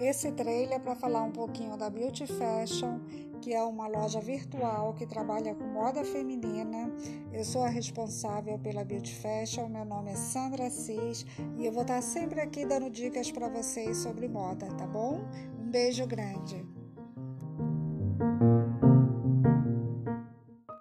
esse trailer é para falar um pouquinho da Beauty Fashion, que é uma loja virtual que trabalha com moda feminina. Eu sou a responsável pela Beauty Fashion, meu nome é Sandra Assis e eu vou estar sempre aqui dando dicas para vocês sobre moda, tá bom? Um beijo grande.